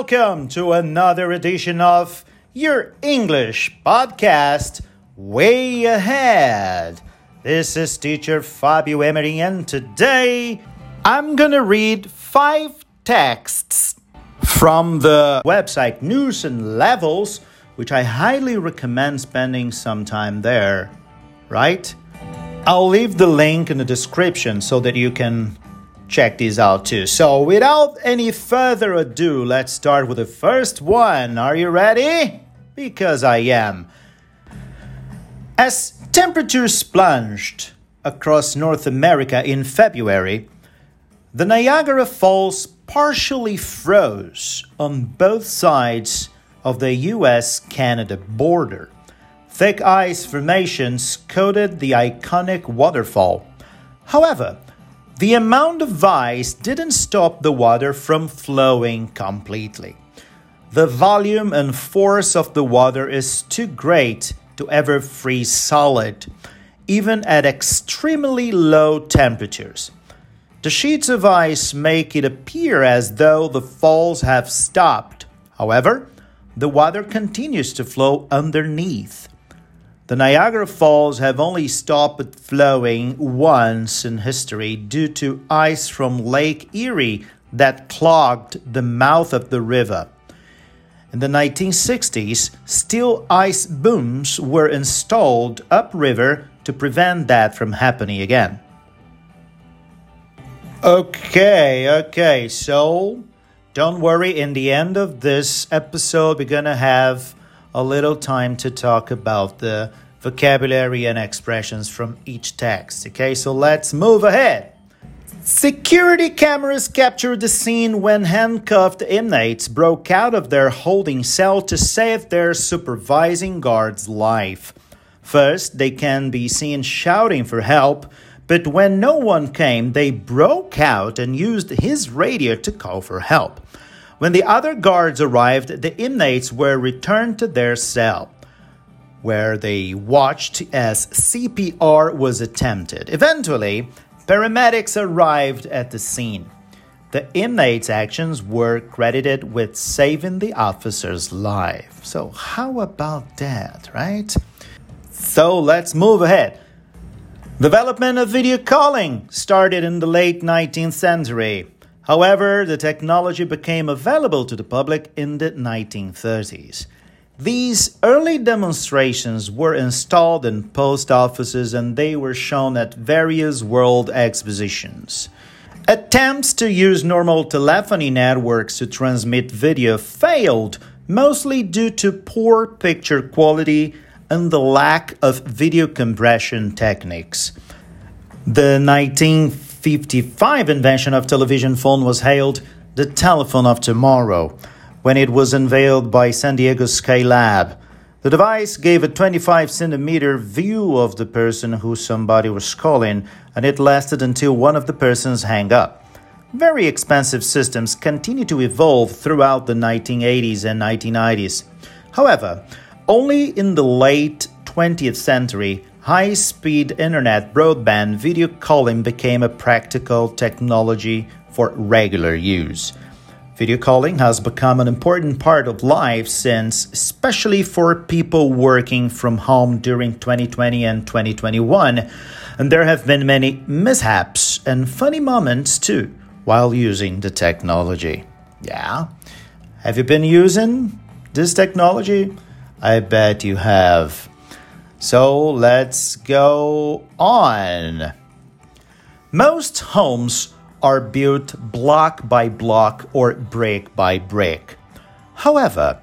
welcome to another edition of your English podcast, Way Ahead. This is teacher Fabio Emery, and today I'm gonna read five texts from the website News in Levels, which I highly recommend spending some time there, right? I'll leave the link in the description so that you can check these out too. So, without any further ado, let's start with the first one. Are you ready? Because I am. As temperatures plunged across North America in February, the Niagara Falls partially froze on both sides of the US Canada border. Thick ice formations coated the iconic waterfall. However, the amount of ice didn't stop the water from flowing completely. The volume and force of the water is too great to ever freeze solid, even at extremely low temperatures. The sheets of ice make it appear as though the falls have stopped. However, the water continues to flow underneath. The Niagara Falls have only stopped flowing once in history due to ice from Lake Erie that clogged the mouth of the river. In the 1960s, steel ice booms were installed upriver to prevent that from happening again. Okay, okay, so don't worry, in the end of this episode, we're gonna have a little time to talk about the vocabulary and expressions from each text. Okay, so let's move ahead. Security cameras captured the scene when handcuffed inmates broke out of their holding cell to save their supervising guard's life. First, they can be seen shouting for help, but when no one came, they broke out and used his radio to call for help. When the other guards arrived, the inmates were returned to their cell where they watched as CPR was attempted. Eventually, paramedics arrived at the scene. The inmate's actions were credited with saving the officer's life. So, how about that, right? So, let's move ahead. Development of video calling started in the late 19th century. However, the technology became available to the public in the 1930s. These early demonstrations were installed in post offices and they were shown at various world expositions. Attempts to use normal telephony networks to transmit video failed, mostly due to poor picture quality and the lack of video compression techniques. The 1955 invention of television phone was hailed the telephone of tomorrow when it was unveiled by San Diego Skylab. The device gave a 25 centimeter view of the person who somebody was calling, and it lasted until one of the persons hang up. Very expensive systems continue to evolve throughout the 1980s and 1990s. However, only in the late 20th century, high speed internet broadband video calling became a practical technology for regular use. Video calling has become an important part of life since, especially for people working from home during 2020 and 2021, and there have been many mishaps and funny moments too while using the technology. Yeah? Have you been using this technology? I bet you have. So let's go on. Most homes are built block by block or brick by brick. However,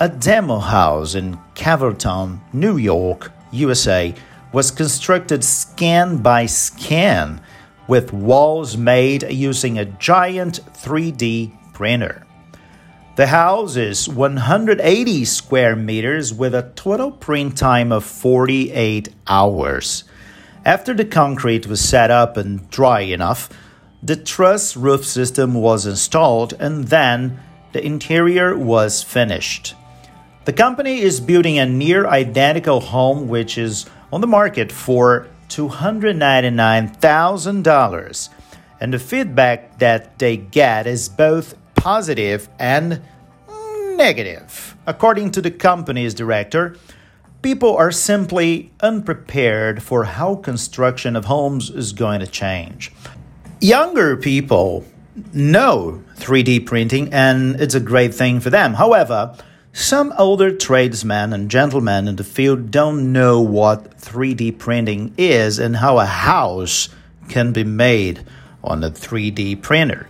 a demo house in Calverton, New York, USA, was constructed scan by scan with walls made using a giant 3D printer. The house is 180 square meters with a total print time of 48 hours. After the concrete was set up and dry enough, the truss roof system was installed and then the interior was finished. The company is building a near identical home which is on the market for $299,000 and the feedback that they get is both positive and negative. According to the company's director, people are simply unprepared for how construction of homes is going to change. Younger people know 3D printing and it's a great thing for them. However, some older tradesmen and gentlemen in the field don't know what 3D printing is and how a house can be made on a 3D printer.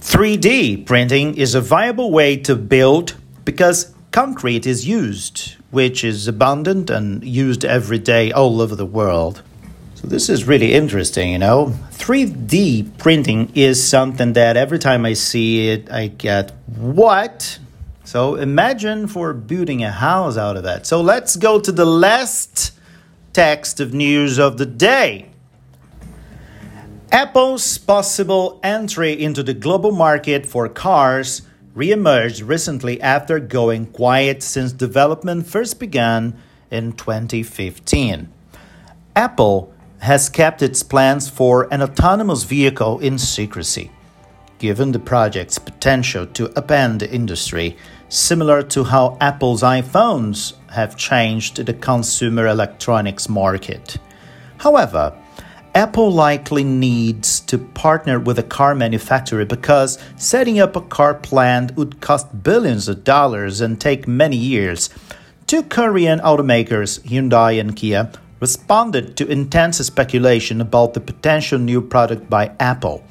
3D printing is a viable way to build because concrete is used, which is abundant and used every day all over the world. So, this is really interesting, you know. 3D printing is something that every time I see it, I get what? So, imagine for building a house out of that. So, let's go to the last text of news of the day. Apple's possible entry into the global market for cars reemerged recently after going quiet since development first began in 2015. Apple has kept its plans for an autonomous vehicle in secrecy, given the project's potential to upend the industry, similar to how Apple's iPhones have changed the consumer electronics market. However, Apple likely needs to partner with a car manufacturer because setting up a car plant would cost billions of dollars and take many years. Two Korean automakers, Hyundai and Kia, responded to intense speculation about the potential new product by Apple.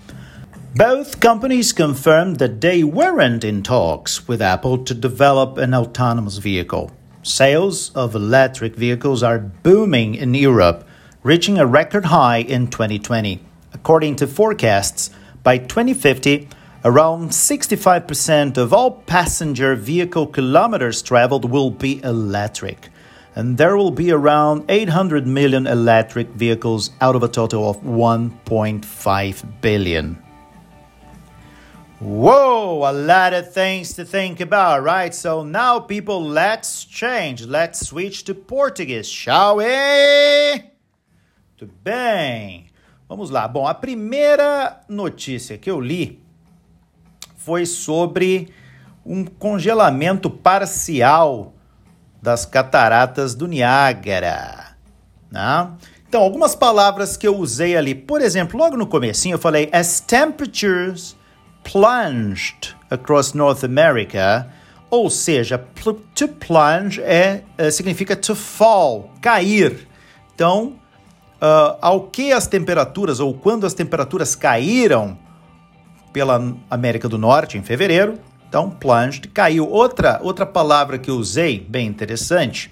Both companies confirmed that they weren't in talks with Apple to develop an autonomous vehicle. Sales of electric vehicles are booming in Europe reaching a record high in 2020. According to forecasts, by 2050, around 65% of all passenger vehicle kilometers traveled will be electric. And there will be around 800 million electric vehicles out of a total of 1.5 billion. Whoa, a lot of things to think about, right? So now, people, let's change. Let's switch to Portuguese, shall we? Muito bem. Vamos lá. Bom, a primeira notícia que eu li foi sobre um congelamento parcial das cataratas do Niágara. Né? Então, algumas palavras que eu usei ali. Por exemplo, logo no comecinho eu falei as temperatures plunged across North America, ou seja, to plunge é, é significa to fall, cair. Então, uh, ao que as temperaturas, ou quando as temperaturas caíram pela América do Norte em fevereiro, então plunged caiu. Outra, outra palavra que eu usei, bem interessante,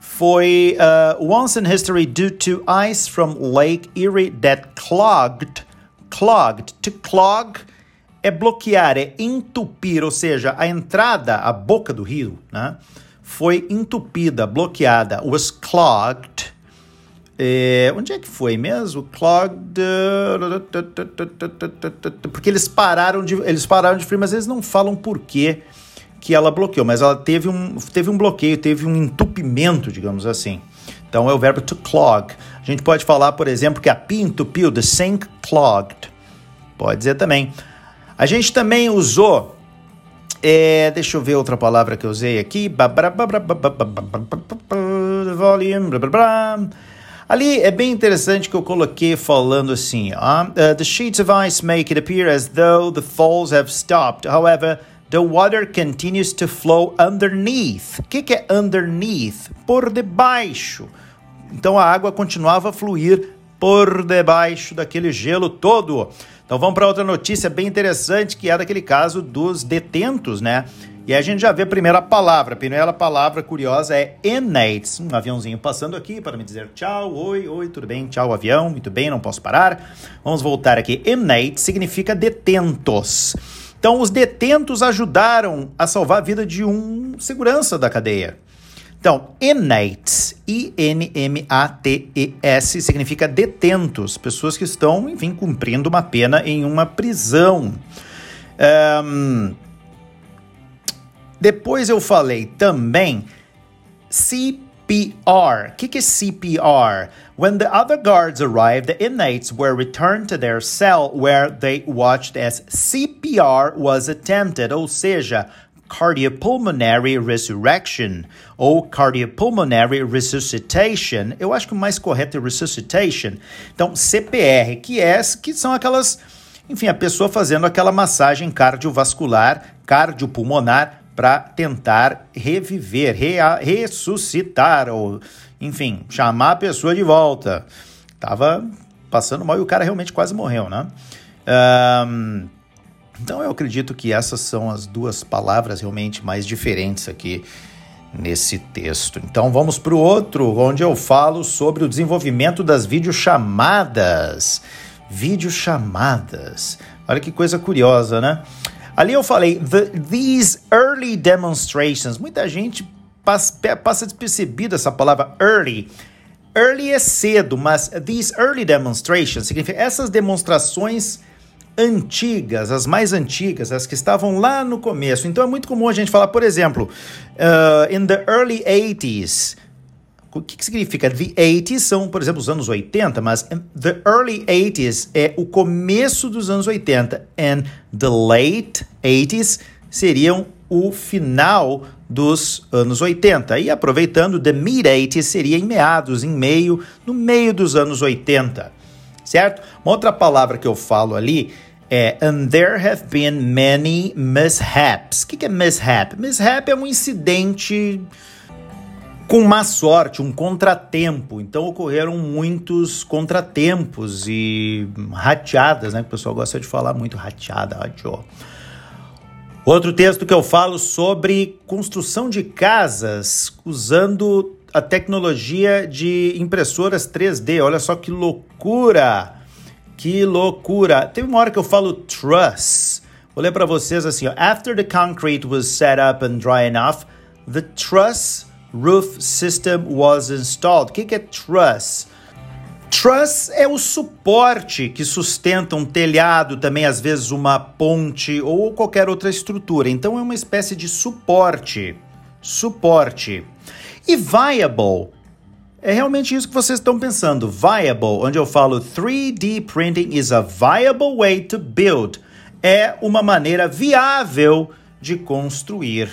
foi uh, once in history due to ice from Lake Erie that clogged. Clogged. To clog é bloquear, é entupir, ou seja, a entrada, a boca do rio, né, foi entupida, bloqueada, was clogged é, onde é que foi mesmo? Clogged. Porque eles pararam de. Eles pararam de mas eles não falam por quê que ela bloqueou. Mas ela teve um, teve um bloqueio, teve um entupimento, digamos assim. Então é o verbo to clog. A gente pode falar, por exemplo, que a pia entupiu, the sink clogged. Pode dizer também. A gente também usou. É, deixa eu ver outra palavra que eu usei aqui. Volume. Ali é bem interessante que eu coloquei falando assim: uh, uh, The sheets of ice make it appear as though the falls have stopped. However, the water continues to flow underneath. O que, que é underneath? Por debaixo. Então a água continuava a fluir por debaixo daquele gelo todo. Então vamos para outra notícia bem interessante que é daquele caso dos detentos, né? E a gente já vê a primeira palavra. A primeira palavra curiosa é innate. Um aviãozinho passando aqui para me dizer tchau, oi, oi, tudo bem? Tchau, avião, muito bem, não posso parar. Vamos voltar aqui. Innate significa detentos. Então, os detentos ajudaram a salvar a vida de um segurança da cadeia. Então, inmates, I-N-M-A-T-E-S, significa detentos, pessoas que estão, enfim, cumprindo uma pena em uma prisão. Um, depois eu falei também CPR. O que, que é CPR? When the other guards arrived, the inmates were returned to their cell where they watched as CPR was attempted, ou seja, cardiopulmonary resurrection ou cardiopulmonary resuscitation. Eu acho que o mais correto é resuscitation. Então, CPR, que é que são aquelas, enfim, a pessoa fazendo aquela massagem cardiovascular, cardiopulmonar para tentar reviver, rea, ressuscitar ou, enfim, chamar a pessoa de volta. Tava passando mal e o cara realmente quase morreu, né? Um, então eu acredito que essas são as duas palavras realmente mais diferentes aqui nesse texto. Então vamos para o outro, onde eu falo sobre o desenvolvimento das videochamadas. Videochamadas. Olha que coisa curiosa, né? Ali eu falei, the, these early demonstrations. Muita gente passa, passa despercebida essa palavra early. Early é cedo, mas these early demonstrations significa essas demonstrações antigas, as mais antigas, as que estavam lá no começo. Então é muito comum a gente falar, por exemplo, uh, in the early 80s. O que, que significa? The 80s são, por exemplo, os anos 80, mas the early 80s é o começo dos anos 80 and the late 80s seriam o final dos anos 80. E aproveitando, the mid 80s seria em meados, em meio, no meio dos anos 80 certo? Uma outra palavra que eu falo ali é and there have been many mishaps. O que, é mishap? Mishap é um incidente com má sorte, um contratempo. Então ocorreram muitos contratempos e rateadas, né? Que o pessoal gosta de falar muito rateada, rateou. Outro texto que eu falo sobre construção de casas usando a tecnologia de impressoras 3D. Olha só que loucura! Que loucura! Teve uma hora que eu falo truss. Vou ler para vocês assim: ó. After the concrete was set up and dry enough, the truss roof system was installed. O que, que é truss? Truss é o suporte que sustenta um telhado, também às vezes uma ponte ou qualquer outra estrutura. Então é uma espécie de suporte. Suporte. E viable é realmente isso que vocês estão pensando. Viable, onde eu falo 3D printing is a viable way to build. É uma maneira viável de construir.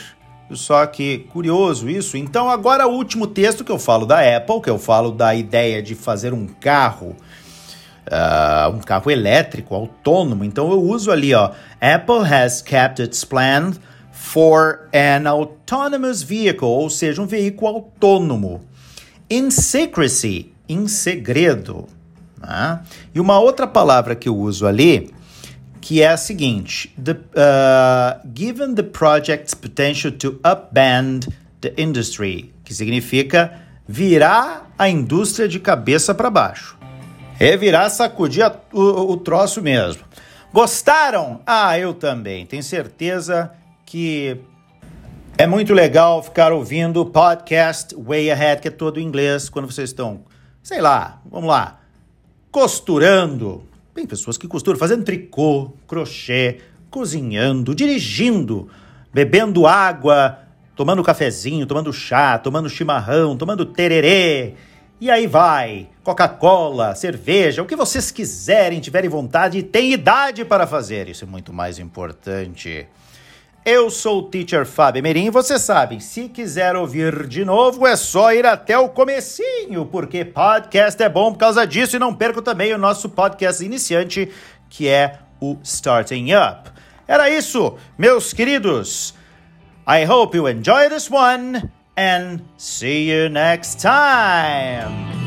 Só que curioso isso. Então, agora o último texto que eu falo da Apple, que eu falo da ideia de fazer um carro, uh, um carro elétrico, autônomo. Então, eu uso ali, ó. Apple has kept its plan for an autonomous vehicle, ou seja, um veículo autônomo. In secrecy, em segredo. Né? E uma outra palavra que eu uso ali, que é a seguinte: the, uh, given the project's potential to upband the industry, que significa virar a indústria de cabeça para baixo. Revirar, sacudir a, o, o troço mesmo. Gostaram? Ah, eu também. Tenho certeza que é muito legal ficar ouvindo o podcast Way Ahead, que é todo em inglês, quando vocês estão, sei lá, vamos lá, costurando. Tem pessoas que costuram, fazendo tricô, crochê, cozinhando, dirigindo, bebendo água, tomando cafezinho, tomando chá, tomando chimarrão, tomando tererê. E aí vai, Coca-Cola, cerveja, o que vocês quiserem, tiverem vontade e têm idade para fazer. Isso é muito mais importante. Eu sou o Teacher Fábio Merim e você sabe, se quiser ouvir de novo é só ir até o comecinho, porque podcast é bom por causa disso e não perca também o nosso podcast iniciante, que é o Starting Up. Era isso, meus queridos. I hope you enjoy this one and see you next time.